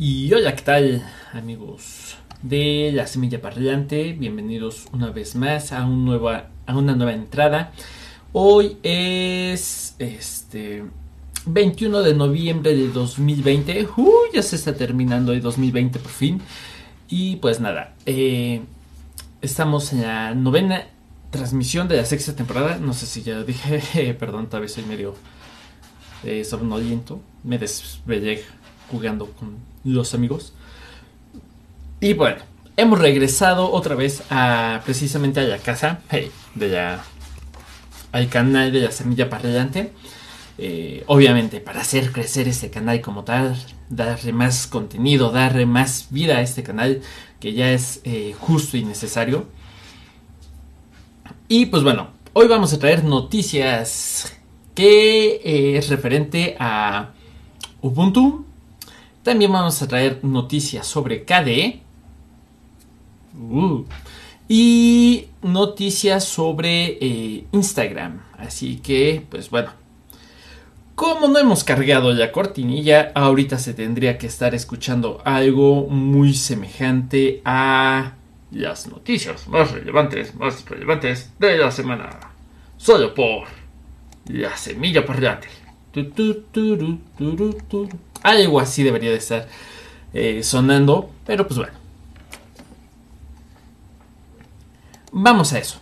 Y hola, ¿qué tal amigos de la semilla parlante? Bienvenidos una vez más a, un nueva, a una nueva entrada. Hoy es este 21 de noviembre de 2020. Uy, ya se está terminando el 2020 por fin. Y pues nada, eh, estamos en la novena transmisión de la sexta temporada. No sé si ya lo dije, perdón, tal vez soy medio eh. Me desvelé jugando con los amigos. Y bueno, hemos regresado otra vez a precisamente a la casa de la, al canal de la semilla parrillante. Eh, obviamente para hacer crecer este canal como tal, darle más contenido, darle más vida a este canal que ya es eh, justo y necesario. Y pues bueno, hoy vamos a traer noticias que eh, es referente a Ubuntu. También vamos a traer noticias sobre KDE. Uh, y noticias sobre Instagram. Así que, pues bueno, como no hemos cargado la cortinilla, ahorita se tendría que estar escuchando algo muy semejante a las noticias más relevantes, más relevantes de la semana. Solo por la semilla parlante. Algo así debería de estar eh, sonando, pero pues bueno. Vamos a eso.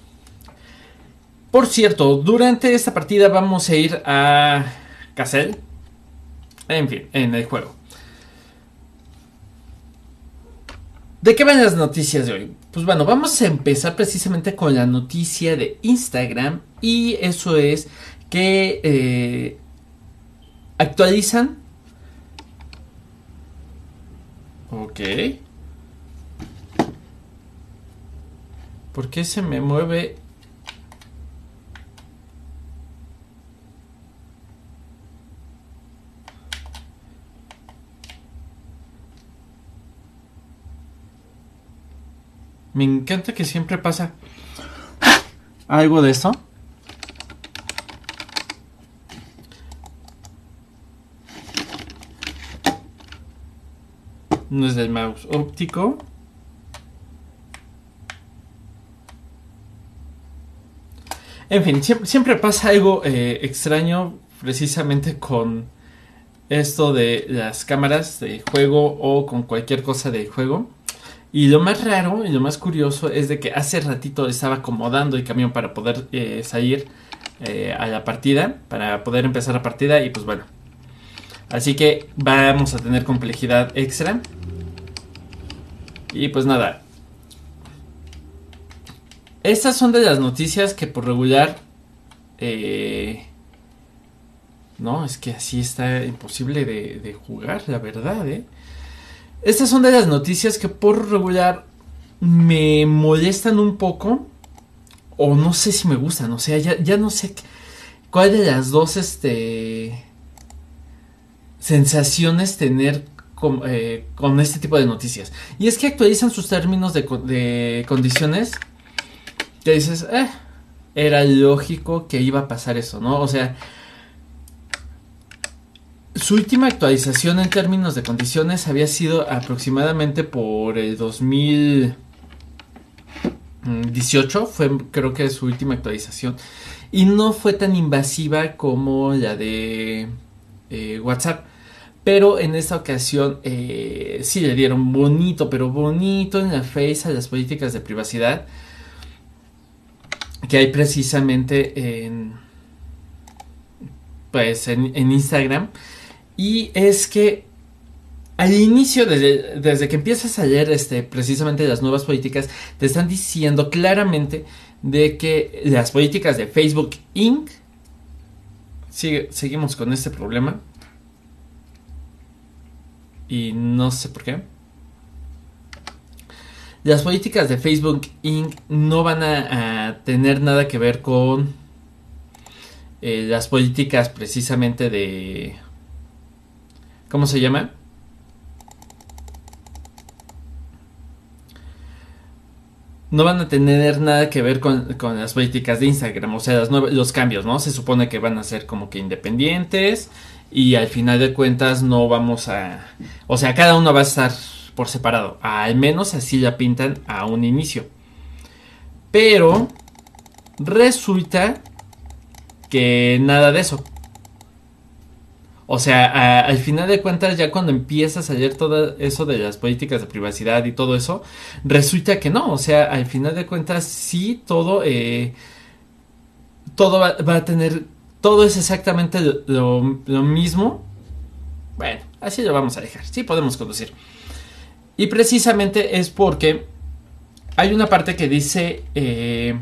Por cierto, durante esta partida vamos a ir a Cassell. En fin, en el juego. ¿De qué van las noticias de hoy? Pues bueno, vamos a empezar precisamente con la noticia de Instagram y eso es que eh, actualizan. Ok. ¿Por qué se me mueve Me encanta que siempre pasa algo de esto. No es del mouse óptico. En fin, siempre, pasa algo eh, extraño precisamente con esto de las cámaras de juego o con cualquier cosa de juego. Y lo más raro y lo más curioso es de que hace ratito estaba acomodando el camión para poder eh, salir eh, a la partida, para poder empezar la partida y pues bueno. Así que vamos a tener complejidad extra. Y pues nada. Estas son de las noticias que por regular... Eh, no, es que así está imposible de, jugar, la verdad, ¿eh? Estas son de las noticias que por regular me molestan un poco. O no sé si me gustan. O sea, ya, no sé cuál de las dos este, sensaciones tener eh, con, este tipo de noticias. Y es que actualizan sus términos de, condiciones. Que dices, eh, era lógico que iba a pasar eso, ¿no? O sea, su última actualización en términos de condiciones había sido aproximadamente por el 2018, fue creo que su última actualización, y no fue tan invasiva como la de eh, WhatsApp. Pero en esta ocasión eh, sí le dieron bonito, pero bonito en la face a las políticas de privacidad que hay precisamente en, pues en Instagram. Y es que al inicio, desde, que empiezas a leer este, precisamente las nuevas políticas, te están diciendo claramente de que las políticas de Facebook Inc. seguimos con este problema. Y no sé por qué. Las políticas de Facebook Inc. no van a, tener nada que ver con eh, las políticas precisamente de ¿Cómo se llama? no van a tener nada que ver con, las políticas de Instagram, o sea, los cambios, ¿no? Se supone que van a ser como que independientes y al final de cuentas no vamos a... O sea, cada uno va a estar por separado. Al menos así la pintan a un inicio. Pero resulta que nada de eso. O sea, al final de cuentas, ya cuando empieza a salir todo eso de las políticas de privacidad y todo eso, resulta que no. O sea, al final de cuentas, sí, todo, eh, todo va, a tener, todo es exactamente lo, mismo. Bueno, así lo vamos a dejar. Sí, podemos conducir. Y precisamente es porque hay una parte que dice... Eh,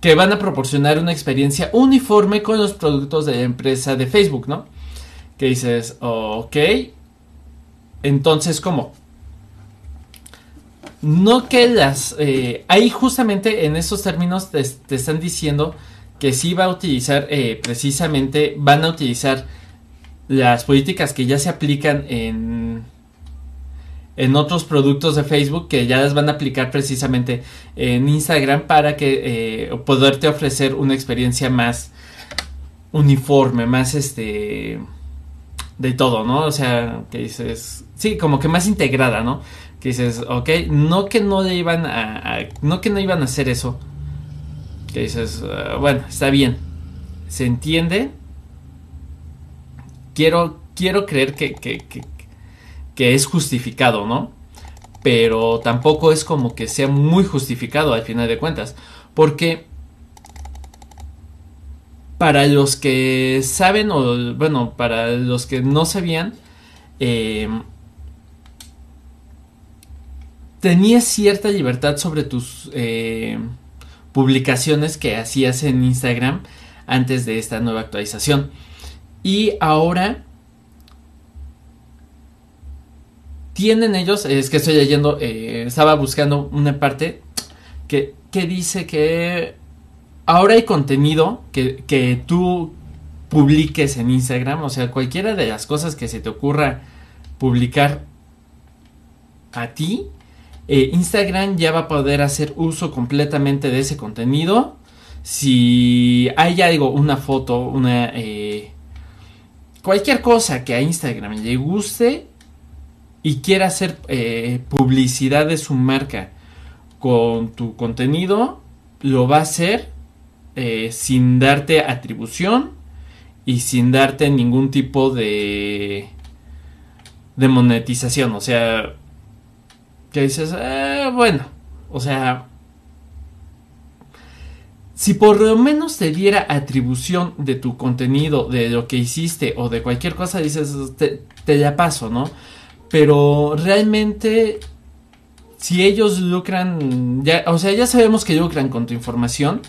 que van a proporcionar una experiencia uniforme con los productos de la empresa de Facebook, ¿no? Que dices, ok, entonces, ¿cómo? No que las... Eh, ahí justamente en esos términos te, están diciendo que sí va a utilizar, eh, precisamente, van a utilizar las políticas que ya se aplican en en otros productos de Facebook que ya las van a aplicar precisamente en Instagram para que eh, poderte ofrecer una experiencia más uniforme, más este de todo, ¿no? O sea, que dices, sí, como que más integrada, ¿no? Que dices, ok, no que no le iban a, no que no iban a hacer eso, que dices, ah, bueno, está bien, se entiende, quiero, quiero creer que, que, que es justificado, ¿no? Pero tampoco es como que sea muy justificado al final de cuentas. Porque para los que saben, o bueno, para los que no sabían, eh, tenías cierta libertad sobre tus eh, publicaciones que hacías en Instagram antes de esta nueva actualización. Y ahora tienen ellos, es que estoy leyendo, eh, estaba buscando una parte que, que, dice que ahora hay contenido que, que, tú publiques en Instagram, o sea, cualquiera de las cosas que se te ocurra publicar a ti, eh, Instagram ya va a poder hacer uso completamente de ese contenido. Si hay algo, una foto, una... Eh, cualquier cosa que a Instagram le guste, y quiere hacer eh, publicidad de su marca con tu contenido, lo va a hacer sin darte atribución y sin darte ningún tipo de de monetización. O sea, que dices, eh, bueno, o sea, si por lo menos te diera atribución de tu contenido, de lo que hiciste o de cualquier cosa, dices, te, la paso, ¿no? Pero realmente, si ellos lucran, ya, o sea, ya sabemos que lucran con tu información,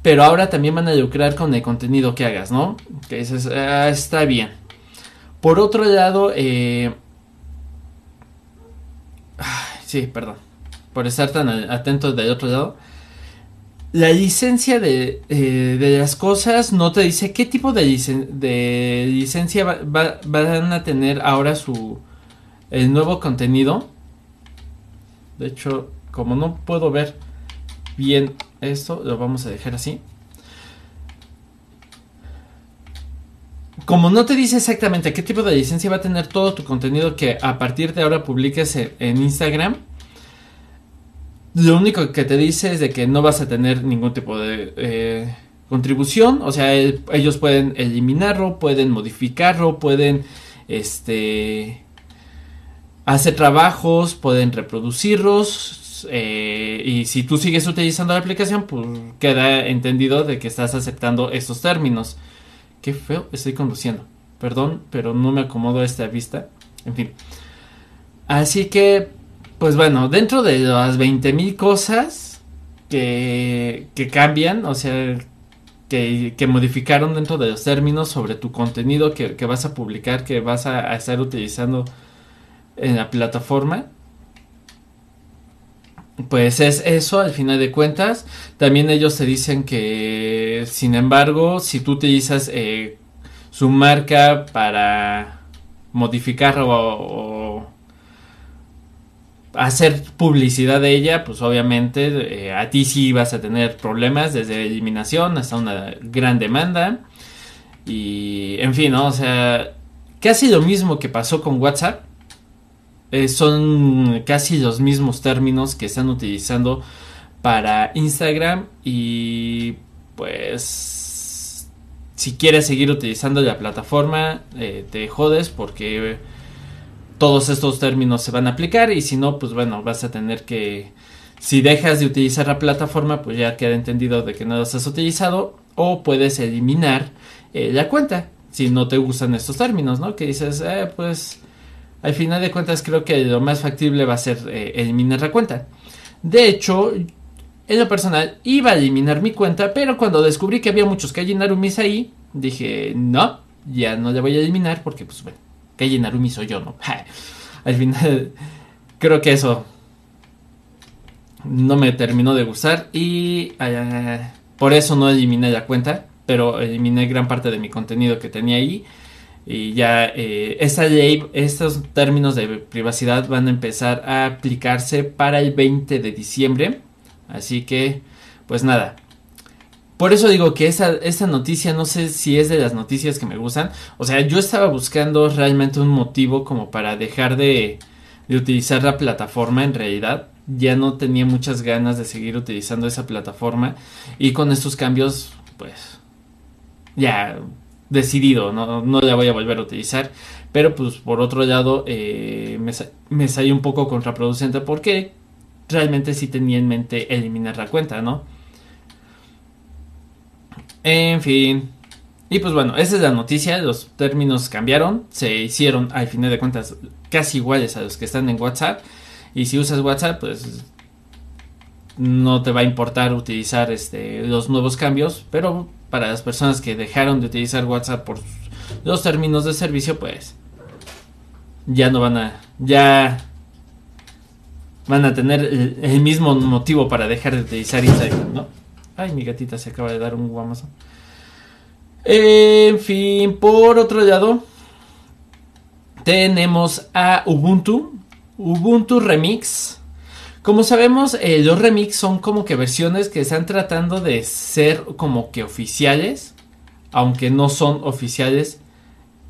pero ahora también van a lucrar con el contenido que hagas, ¿no? Que dices, ah, está bien. Por otro lado, eh, sí, perdón, por estar tan atento del otro lado. La licencia de, eh, de, las cosas no te dice qué tipo de, licencia van a tener ahora su, el nuevo contenido. De hecho, como no puedo ver bien esto, lo vamos a dejar así. Como no te dice exactamente qué tipo de licencia va a tener todo tu contenido que a partir de ahora publiques en Instagram, lo único que te dice es de que no vas a tener ningún tipo de eh, contribución. O sea, ellos pueden eliminarlo, pueden modificarlo, pueden este hace trabajos, pueden reproducirlos. Eh, y si tú sigues utilizando la aplicación, pues queda entendido de que estás aceptando estos términos. Qué feo estoy conduciendo. Perdón, pero no me acomodo a esta vista. En fin. Así que, pues bueno, dentro de las 20.000 cosas que, cambian, o sea, que, modificaron dentro de los términos sobre tu contenido que vas a publicar, que vas a estar utilizando en la plataforma. Pues es eso, al final de cuentas. También ellos te dicen que, sin embargo, si tú utilizas eh, su marca para modificar o, hacer publicidad de ella, pues obviamente eh, a ti sí vas a tener problemas desde eliminación hasta una gran demanda. Y en fin, ¿no? O sea, casi lo mismo que pasó con WhatsApp. Eh, son casi los mismos términos que están utilizando para Instagram y pues si quieres seguir utilizando la plataforma eh, te jodes porque todos estos términos se van a aplicar y si no, pues bueno, vas a tener que, si dejas de utilizar la plataforma, pues ya queda entendido de que no las has utilizado o puedes eliminar eh, la cuenta si no te gustan estos términos, ¿no? Que dices, eh, pues al final de cuentas creo que lo más factible va a ser eh, eliminar la cuenta. De hecho, en lo personal iba a eliminar mi cuenta, pero cuando descubrí que había muchos Kaji Narumis ahí, dije, no, ya no la voy a eliminar porque pues bueno Calle Narumi soy yo, ¿no? Al final, creo que eso no me terminó de gustar y eh, por eso no eliminé la cuenta, pero eliminé gran parte de mi contenido que tenía ahí. Y ya eh, esta ley, estos términos de privacidad van a empezar a aplicarse para el 20 de diciembre. Así que, pues nada, por eso digo que esa, esta noticia no sé si es de las noticias que me gustan. O sea, yo estaba buscando realmente un motivo como para dejar de, de utilizar la plataforma en realidad. Ya no tenía muchas ganas de seguir utilizando esa plataforma. Y con estos cambios, pues, ya decidido, no, no la voy a volver a utilizar. Pero pues por otro lado, eh, me, me salió un poco contraproducente porque realmente sí tenía en mente eliminar la cuenta, ¿no? En fin. Y pues bueno, esa es la noticia. Los términos cambiaron. Se hicieron, al final de cuentas, casi iguales a los que están en WhatsApp. Y si usas WhatsApp, pues no te va a importar utilizar este, los nuevos cambios. Pero para las personas que dejaron de utilizar WhatsApp por los términos de servicio, pues ya no van a. Ya van a tener el, mismo motivo para dejar de utilizar Instagram, ¿no? Ay, mi gatita se acaba de dar un guamazo. En fin, por otro lado, tenemos a Ubuntu. Ubuntu Remix. Como sabemos, eh, los remix son como que versiones que están tratando de ser como que oficiales, aunque no son oficiales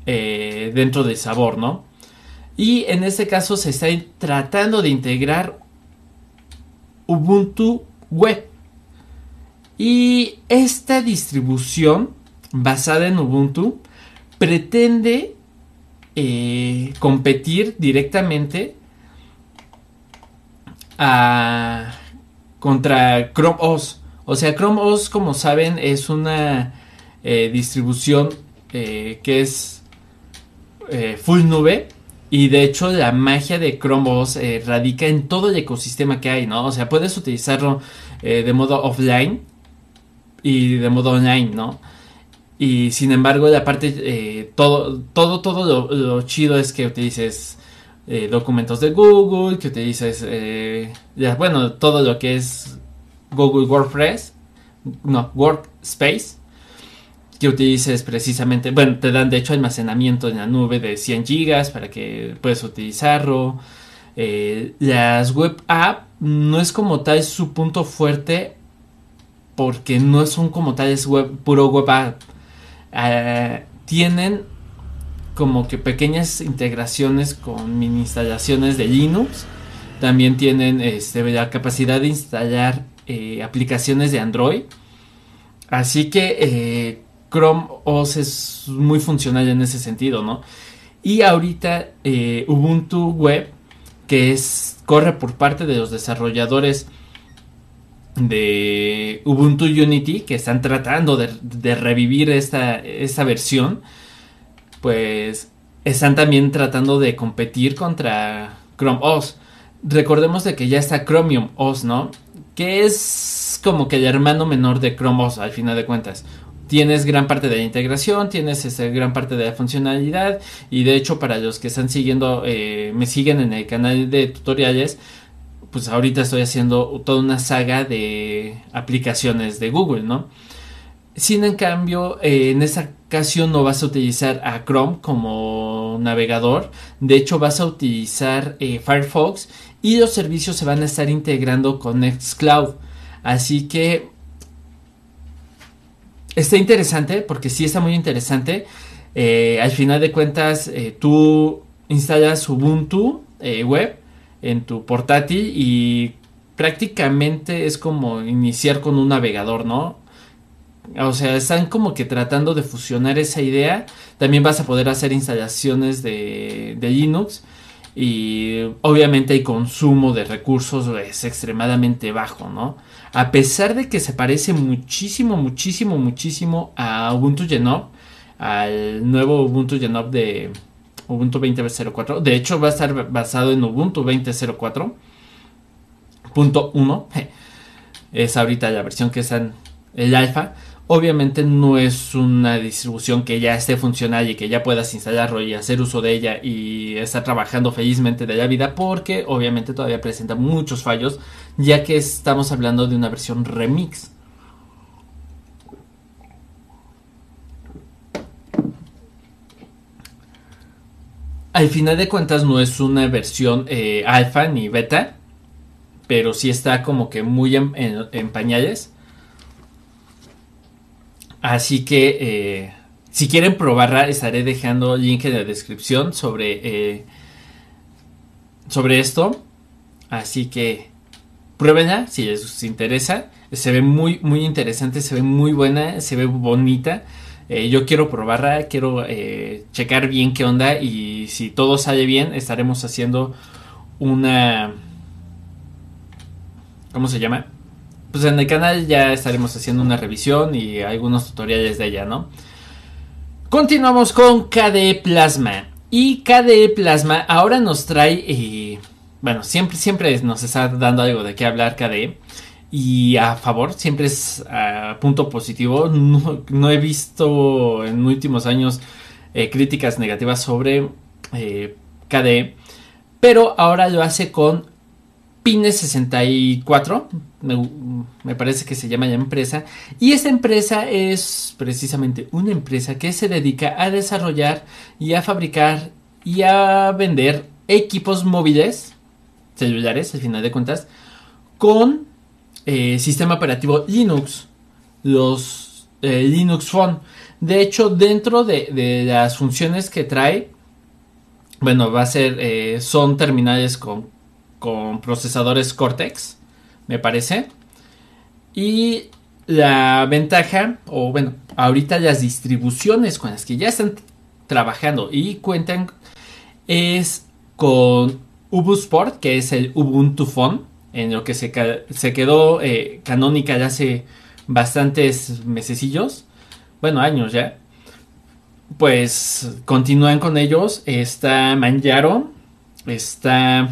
eh, dentro del sabor, ¿no? Y en este caso se está tratando de integrar Ubuntu Web. Y esta distribución basada en Ubuntu pretende eh, competir directamente contra Chrome OS. O sea, Chrome OS, como saben, es una eh, distribución eh, que es full nube. Y de hecho, la magia de Chrome OS radica en todo el ecosistema que hay, ¿no? O sea, puedes utilizarlo de modo offline y de modo online, ¿no? Y sin embargo, la parte, eh, todo, todo, todo lo, chido es que utilices eh, documentos de Google, que utilices, eh, bueno, todo lo que es Google WordPress, no, Workspace, que utilices precisamente, bueno, te dan de hecho almacenamiento en la nube de 100 gigas para que puedas utilizarlo. las web app no es como tal su punto fuerte porque no son como tales web, puro web app. Eh, tienen como que pequeñas integraciones con mini instalaciones de Linux. También tienen este, la capacidad de instalar eh, aplicaciones de Android. Así que eh, Chrome OS es muy funcional en ese sentido, ¿no? Y ahorita Ubuntu Web, que es corre por parte de los desarrolladores de Ubuntu Unity que están tratando de, revivir esta, esta, versión, pues están también tratando de competir contra Chrome OS. Recordemos de que ya está Chromium OS, ¿no? Que es como que el hermano menor de Chrome OS al final de cuentas. Tienes gran parte de la integración, tienes esa gran parte de la funcionalidad y de hecho para los que están siguiendo, eh, me siguen en el canal de tutoriales, pues ahorita estoy haciendo toda una saga de aplicaciones de Google, ¿no? Sin en cambio, eh, en esta ocasión no vas a utilizar a Chrome como navegador. De hecho, vas a utilizar eh, Firefox y los servicios se van a estar integrando con Nextcloud. Así que está interesante, porque sí está muy interesante. Eh, al final de cuentas, tú instalas Ubuntu web en tu portátil y prácticamente es como iniciar con un navegador, ¿no? O sea, están como que tratando de fusionar esa idea. También vas a poder hacer instalaciones de, de Linux. Y obviamente el consumo de recursos es extremadamente bajo, ¿no? A pesar de que se parece muchísimo, muchísimo, muchísimo a Ubuntu Genome, al nuevo Ubuntu Genome de Ubuntu 20.04. De hecho, va a estar basado en Ubuntu 20.04.1. Es ahorita la versión que está en el alfa. Obviamente no es una distribución que ya esté funcional y que ya puedas instalarlo y hacer uso de ella y estar trabajando felizmente de la vida porque obviamente todavía presenta muchos fallos ya que estamos hablando de una versión remix. Al final de cuentas no es una versión eh, alfa ni beta, pero sí está como que muy en pañales Así que eh, si quieren probarla, estaré dejando link en la descripción sobre, eh, sobre esto. Así que pruébenla si les interesa. Se ve muy, muy interesante, se ve muy buena, se ve bonita. Eh, yo quiero probarla, quiero checar bien qué onda y si todo sale bien, estaremos haciendo una... ¿Cómo se llama? Pues en el canal ya estaremos haciendo una revisión y algunos tutoriales de ella, ¿no? Continuamos con KDE Plasma. Y KDE Plasma ahora nos trae, eh, bueno, siempre, siempre nos está dando algo de qué hablar KDE. Y a favor, siempre es a punto positivo. No, he visto en últimos años eh, críticas negativas sobre eh, KDE. Pero ahora lo hace con Pines 64, me, parece que se llama la empresa, y esta empresa es precisamente una empresa que se dedica a desarrollar y a fabricar y a vender equipos móviles, celulares, al final de cuentas, con eh, sistema operativo Linux, los eh, Linux Phone. De hecho, dentro de, las funciones que trae, bueno, va a ser, eh, son terminales con con procesadores Cortex, me parece. Y la ventaja, o bueno, ahorita las distribuciones con las que ya están trabajando y cuentan es con Ubusport, que es el Ubuntu Phone, en lo que se, se quedó eh, canónica hace bastantes mesecillos, bueno, años ya. Pues continúan con ellos. Está Manjaro, está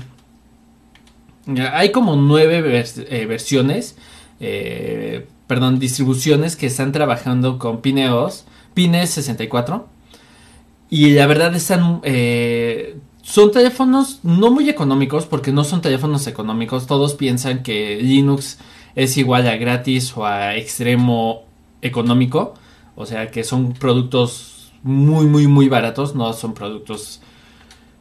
hay como nueve eh, versiones, eh, perdón, distribuciones que están trabajando con Pineos, Pine 64. Y la verdad están... Eh, son teléfonos no muy económicos porque no son teléfonos económicos. Todos piensan que Linux es igual a gratis o a extremo económico. O sea que son productos muy, muy, muy baratos. No son productos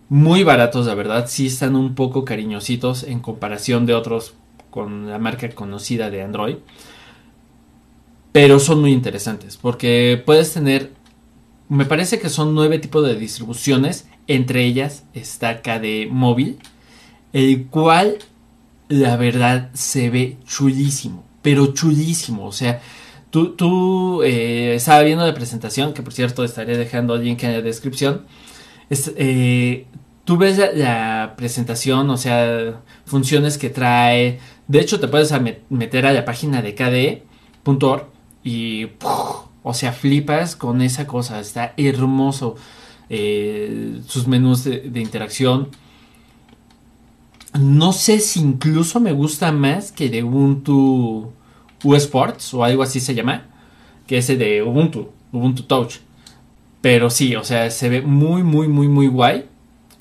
muy baratos, la verdad, sí están un poco cariñositos en comparación de otros con la marca conocida de Android. Pero son muy interesantes porque puedes tener, me parece que son nueve tipos de distribuciones, entre ellas está KDE Móvil, el cual la verdad se ve chulísimo, pero chulísimo, o sea, tú, tú eh, viendo la presentación, que por cierto estaré dejando el link en la descripción, eh, tú ves la, presentación, o sea, funciones que trae. De hecho, te puedes meter a la página de KDE.org y, o sea, flipas con esa cosa. Está hermoso. Eh, sus menús de, interacción. No sé si incluso me gusta más que de Ubuntu U Sports o algo así se llama, que ese de Ubuntu, Ubuntu Touch. Pero sí, o sea, se ve muy, muy, muy, muy guay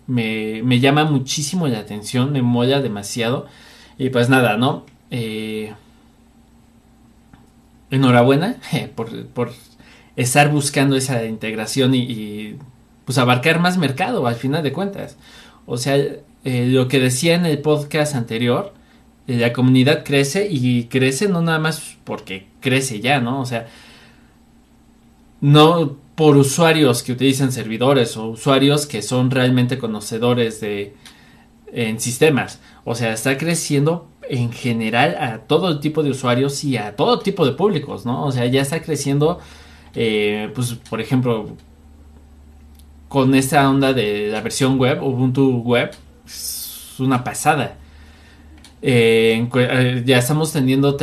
me, llama muchísimo la atención, me mola demasiado. Y pues nada, ¿no? Eh, enhorabuena por, estar buscando esa integración y, pues abarcar más mercado al final de cuentas. O sea, eh, lo que decía en el podcast anterior, eh, la comunidad crece y crece no nada más porque crece ya, ¿no? O sea, no por usuarios que utilizan servidores o usuarios que son realmente conocedores de en sistemas. O sea, está creciendo en general a todo tipo de usuarios y a todo tipo de públicos, ¿no? O sea, ya está creciendo, eh, pues, por ejemplo, con esta onda de la versión web, Ubuntu Web, es una pasada. Eh, eh, ya estamos teniendo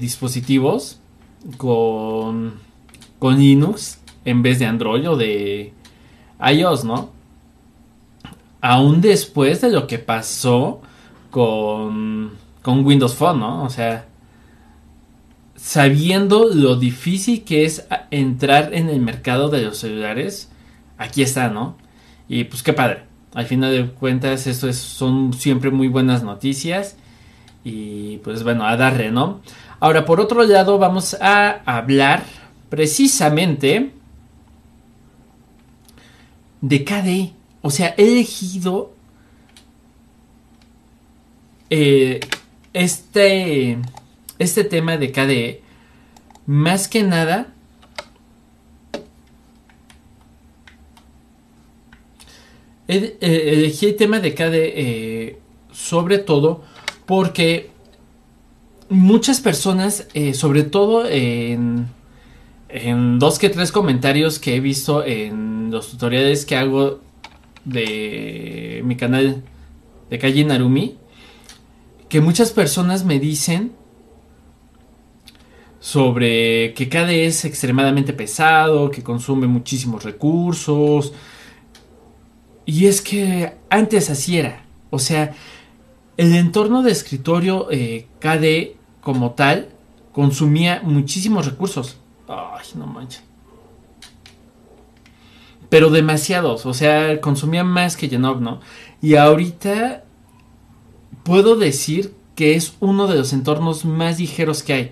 dispositivos con, con Linux en vez de Android o de iOS, ¿no? Aún después de lo que pasó con, con Windows Phone, ¿no? O sea, sabiendo lo difícil que es entrar en el mercado de los celulares, aquí está, ¿no? Y pues qué padre. Al final de cuentas, esto es, son siempre muy buenas noticias. Y pues bueno, a darle, ¿no? Ahora, por otro lado, vamos a hablar precisamente de KDE. O sea, he elegido eh, este, este tema de KDE más que nada eh, elegí el tema de KDE eh, sobre todo porque muchas personas, sobre todo en, en dos que tres comentarios que he visto en los tutoriales que hago de mi canal de Calle Narumi, que muchas personas me dicen sobre que KDE es extremadamente pesado, que consume muchísimos recursos. Y es que antes así era. O sea, el entorno de escritorio eh, KDE como tal consumía muchísimos recursos. Ay, no manches pero demasiados, o sea, consumía más que Genov, ¿no? Y ahorita puedo decir que es uno de los entornos más ligeros que hay.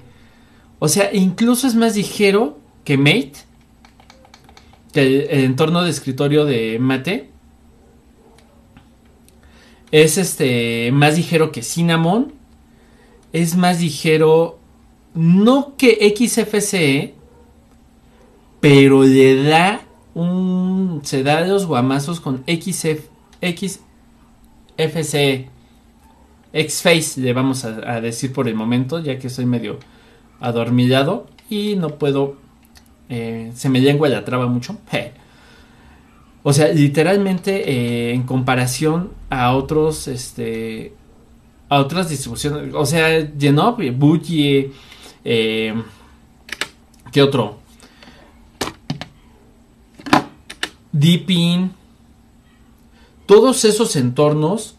O sea, incluso es más ligero que Mate, que el, entorno de escritorio de Mate. Es este más ligero que Cinnamon. Es más ligero no que XFCE, pero le da un se da los guamazos con XF, XFC Xface le vamos a, decir por el momento ya que estoy medio adormillado y no puedo eh, se me lengua la traba mucho o sea literalmente eh, en comparación a otros este a otras distribuciones o sea Genop, Bougie eh, ¿qué otro? Deepin, todos esos entornos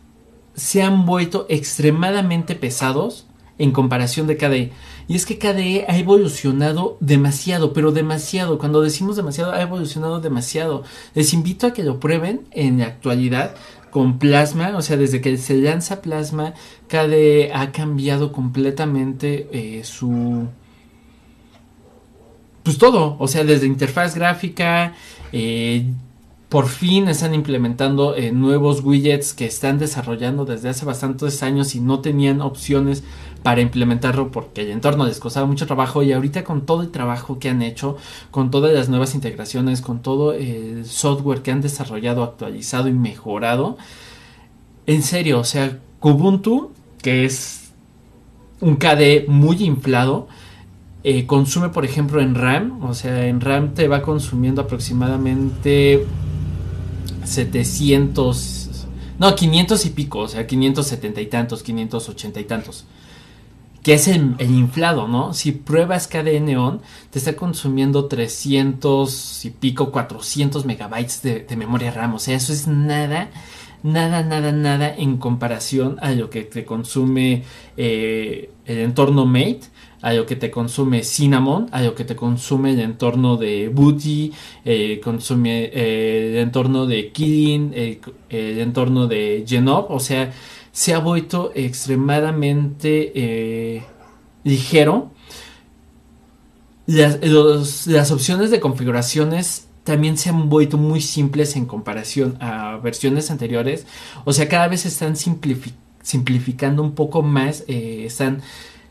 se han vuelto extremadamente pesados en comparación de KDE. Y es que KDE ha evolucionado demasiado, pero demasiado. Cuando decimos demasiado, ha evolucionado demasiado. Les invito a que lo prueben en la actualidad con Plasma. O sea, desde que se lanza Plasma, KDE ha cambiado completamente eh, su... Pues todo. O sea, desde interfaz gráfica, eh, por fin están implementando eh, nuevos widgets que están desarrollando desde hace bastantes años y no tenían opciones para implementarlo porque el entorno les costaba mucho trabajo. Y ahorita con todo el trabajo que han hecho, con todas las nuevas integraciones, con todo el software que han desarrollado, actualizado y mejorado, en serio, o sea, Kubuntu, que es un KDE muy inflado, eh, consume, por ejemplo, en RAM, o sea, en RAM te va consumiendo aproximadamente 700, no, 500 y pico, o sea, 570 y tantos, 580 y tantos. Que es el, inflado, ¿no? Si pruebas KDE Neon, te está consumiendo 300 y pico, 400 megabytes de, memoria RAM. O sea, eso es nada, nada, nada, nada en comparación a lo que te consume eh, el entorno Mate a lo que te consume Cinnamon, a lo que te consume el entorno de Booty, eh, consume eh, el entorno de Kirin, el, entorno de Genov, o sea, se ha vuelto extremadamente eh, ligero. Las, opciones de configuraciones también se han vuelto muy simples en comparación a versiones anteriores. O sea, cada vez están simplificando un poco más, están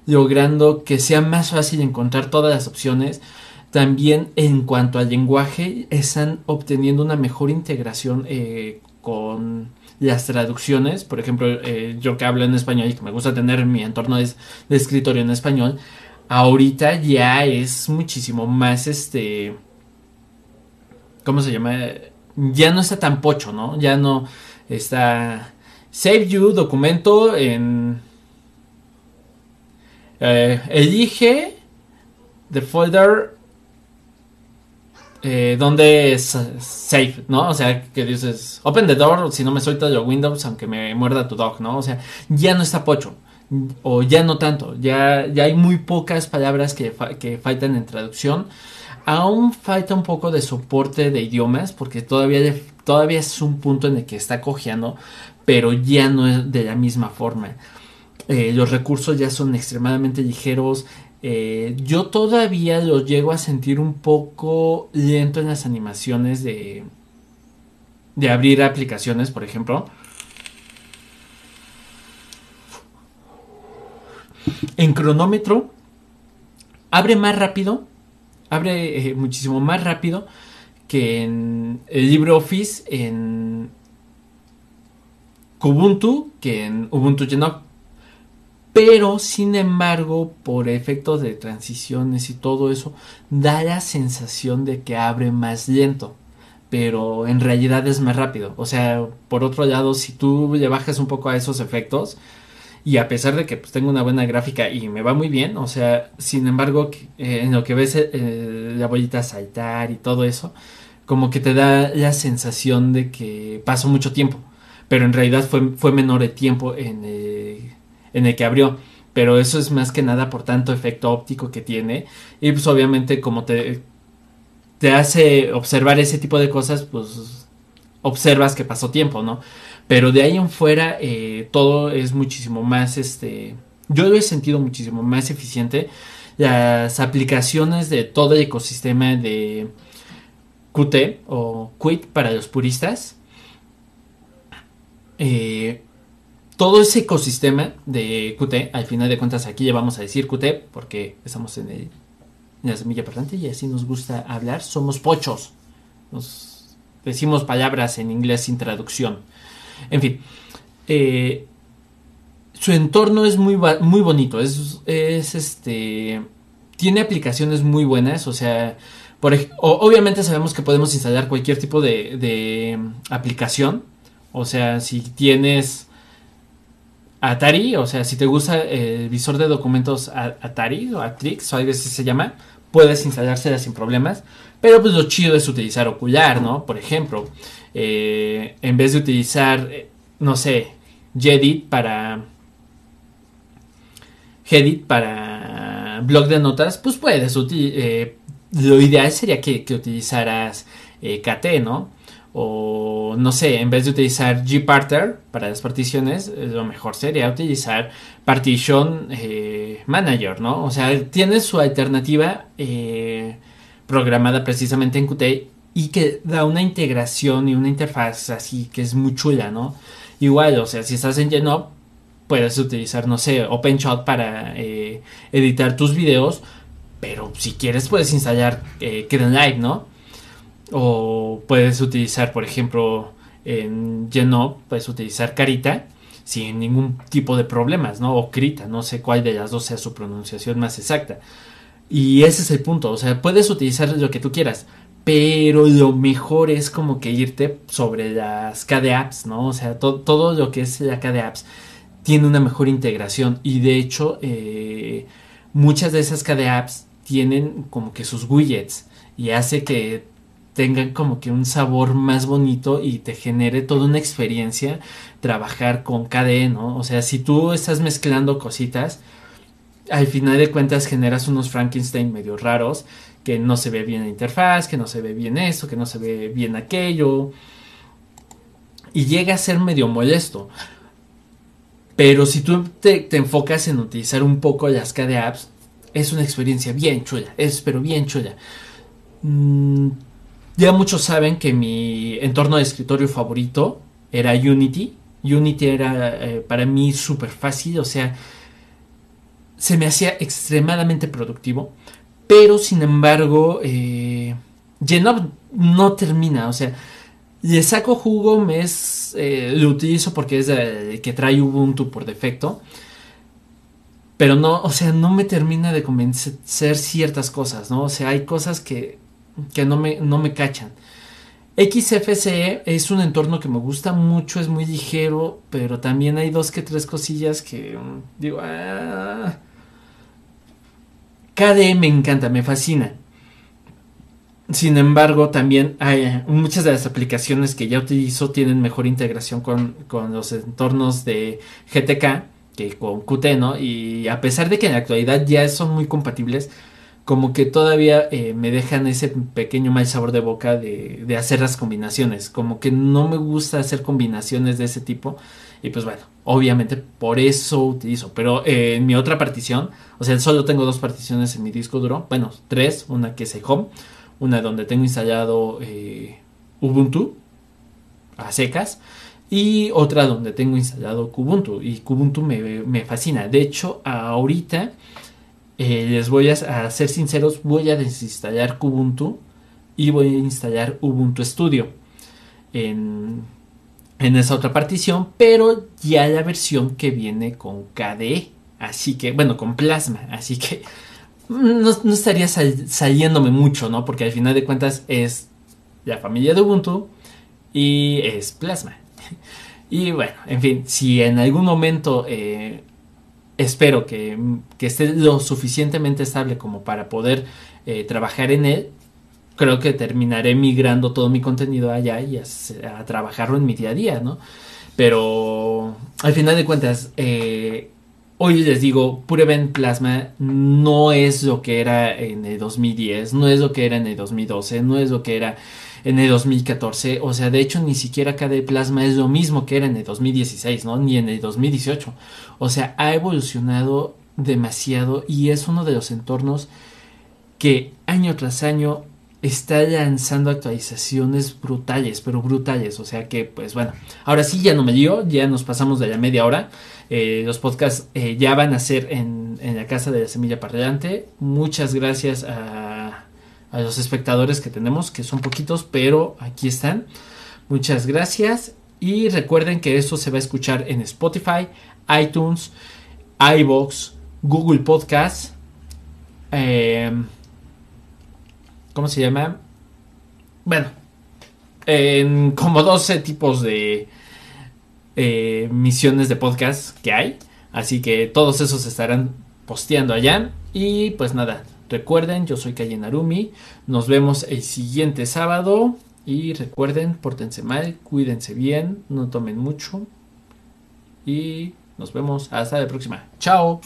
logrando que sea más fácil encontrar todas las opciones. También en cuanto al lenguaje, están obteniendo una mejor integración eh, con las traducciones. Por ejemplo, eh, yo que hablo en español y que me gusta tener mi entorno de, escritorio en español, ahorita ya es muchísimo más este. ¿Cómo se llama? Ya no está tan pocho, ¿no? Ya no está. Save you documento en. Eh, elige the folder eh, donde es safe, ¿no? O sea, que dices, open the door, si no me suelta de Windows, aunque me muerda tu dog, ¿no? O sea, ya no está pocho, o ya no tanto, ya, ya hay muy pocas palabras que, que faltan en traducción. Aún falta un poco de soporte de idiomas, porque todavía, todavía es un punto en el que está cojeando, pero ya no es de la misma forma. Eh, los recursos ya son extremadamente ligeros, eh, yo todavía lo llego a sentir un poco lento en las animaciones de, de abrir aplicaciones, por ejemplo. En cronómetro, abre más rápido, abre eh, muchísimo más rápido que en LibreOffice en Kubuntu, que en Ubuntu Genome pero sin embargo por efectos de transiciones y todo eso da la sensación de que abre más lento pero en realidad es más rápido. O sea por otro lado si tú le bajas un poco a esos efectos y a pesar de que pues, tengo una buena gráfica y me va muy bien o sea sin embargo eh, en lo que ves eh, la bolita saltar y todo eso como que te da la sensación de que pasó mucho tiempo pero en realidad fue, fue menor el tiempo en eh, en el que abrió. Pero eso es más que nada por tanto efecto óptico que tiene. Y pues obviamente como te, te hace observar ese tipo de cosas, pues observas que pasó tiempo, ¿no? Pero de ahí en fuera eh, todo es muchísimo más, este, yo lo he sentido muchísimo más eficiente. Las aplicaciones de todo el ecosistema de Qt o Quit para los puristas eh, todo ese ecosistema de Qt, al final de cuentas aquí ya vamos a decir Qt porque estamos en, la semilla parlante y así nos gusta hablar, somos pochos, nos decimos palabras en inglés sin traducción. En fin, eh, su entorno es muy, muy bonito, es, este, tiene aplicaciones muy buenas, o sea, por, obviamente sabemos que podemos instalar cualquier tipo de, de aplicación, o sea, si tienes Atari, o sea, si te gusta el visor de documentos Atari o Atrix, o algo así se llama, puedes instalársela sin problemas. Pero pues lo chido es utilizar ocular, ¿no? Por ejemplo, eh, en vez de utilizar, eh, no sé, Jedit para... Gedit para blog de notas, pues puedes eh, lo ideal sería que, que utilizaras KT, ¿no? O no sé, en vez de utilizar gparter para las particiones, eh, lo mejor sería utilizar Partition eh, Manager, ¿no? O sea, tiene su alternativa eh, programada precisamente en Qt y que da una integración y una interfaz así que es muy chula, ¿no? Igual, o sea, si estás en Genop, puedes utilizar, no sé, OpenShot para editar tus videos, pero si quieres puedes instalar Live, ¿no? O puedes utilizar, por ejemplo, en Genop, puedes utilizar Carita sin ningún tipo de problemas, ¿no? O Krita, no sé cuál de las dos sea su pronunciación más exacta. Y ese es el punto, o sea, puedes utilizar lo que tú quieras, pero lo mejor es como que irte sobre las KD apps, ¿no? O sea, todo lo que es la KD apps tiene una mejor integración y de hecho eh, muchas de esas KD apps tienen como que sus widgets y hace que tengan como que un sabor más bonito y te genere toda una experiencia trabajar con KDE, ¿no? O sea, si tú estás mezclando cositas, al final de cuentas generas unos Frankenstein medio raros, que no se ve bien la interfaz, que no se ve bien esto, que no se ve bien aquello, y llega a ser medio molesto. Pero si tú te, enfocas en utilizar un poco las KDE apps, es una experiencia bien chula, es pero bien chula. Mm, Ya muchos saben que mi entorno de escritorio favorito era Unity. Unity era eh, para mí súper fácil, o sea, se me hacía extremadamente productivo, pero sin embargo, eh, Genob no termina, o sea, le saco jugo, me eh, lo utilizo porque es el que trae Ubuntu por defecto, pero no, o sea, no me termina de convencer ciertas cosas, ¿no? O sea, hay cosas que que no me, no me cachan. XFCE es un entorno que me gusta mucho, es muy ligero, pero también hay dos que tres cosillas que mm, digo, ah. KDE me encanta, me fascina. Sin embargo, también hay muchas de las aplicaciones que ya utilizo tienen mejor integración con, con los entornos de GTK que con Qt, ¿no? Y a pesar de que en la actualidad ya son muy compatibles, como que todavía eh, me dejan ese pequeño mal sabor de boca de, hacer las combinaciones. Como que no me gusta hacer combinaciones de ese tipo. Y pues bueno, obviamente por eso utilizo. Pero eh, en mi otra partición, o sea, solo tengo dos particiones en mi disco duro. Bueno, tres. Una que es el home. Una donde tengo instalado eh, Ubuntu a secas. Y otra donde tengo instalado Kubuntu. Y Kubuntu me, me fascina. De hecho, ahorita eh, les voy a, ser sinceros, voy a desinstalar Kubuntu y voy a instalar Ubuntu Studio en, en esa otra partición, pero ya la versión que viene con KDE, así que, bueno, con Plasma, así que no, estaría saliéndome mucho, ¿no? Porque al final de cuentas es la familia de Ubuntu y es Plasma. Y bueno, en fin, si en algún momento eh, espero que, esté lo suficientemente estable como para poder eh, trabajar en él, creo que terminaré migrando todo mi contenido allá y a, trabajarlo en mi día a día, ¿no? Pero al final de cuentas, eh, hoy les digo, Pure Plasma no es lo que era en el 2010, no es lo que era en el 2012, no es lo que era en el 2014. O sea, de hecho, ni siquiera KDE Plasma es lo mismo que era en el 2016, ¿no? Ni en el 2018. O sea, ha evolucionado demasiado y es uno de los entornos que año tras año está lanzando actualizaciones brutales, pero brutales. O sea que, pues bueno, ahora sí ya no me dio, ya nos pasamos de la media hora. Eh, los podcasts eh, ya van a ser en, la casa de la semilla parlante. Muchas gracias a a los espectadores que tenemos, que son poquitos, pero aquí están. Muchas gracias. Y recuerden que esto se va a escuchar en Spotify, iTunes, iBox, Google Podcast. Em, ¿Cómo se llama? Bueno, en como 12 tipos de eh, misiones de podcast que hay. Así que todos esos estarán posteando allá. Y pues nada, Recuerden, yo soy Calle Narumi. Nos vemos el siguiente sábado. Y recuerden, pórtense mal, cuídense bien, no tomen mucho. Y nos vemos hasta la próxima. Chao.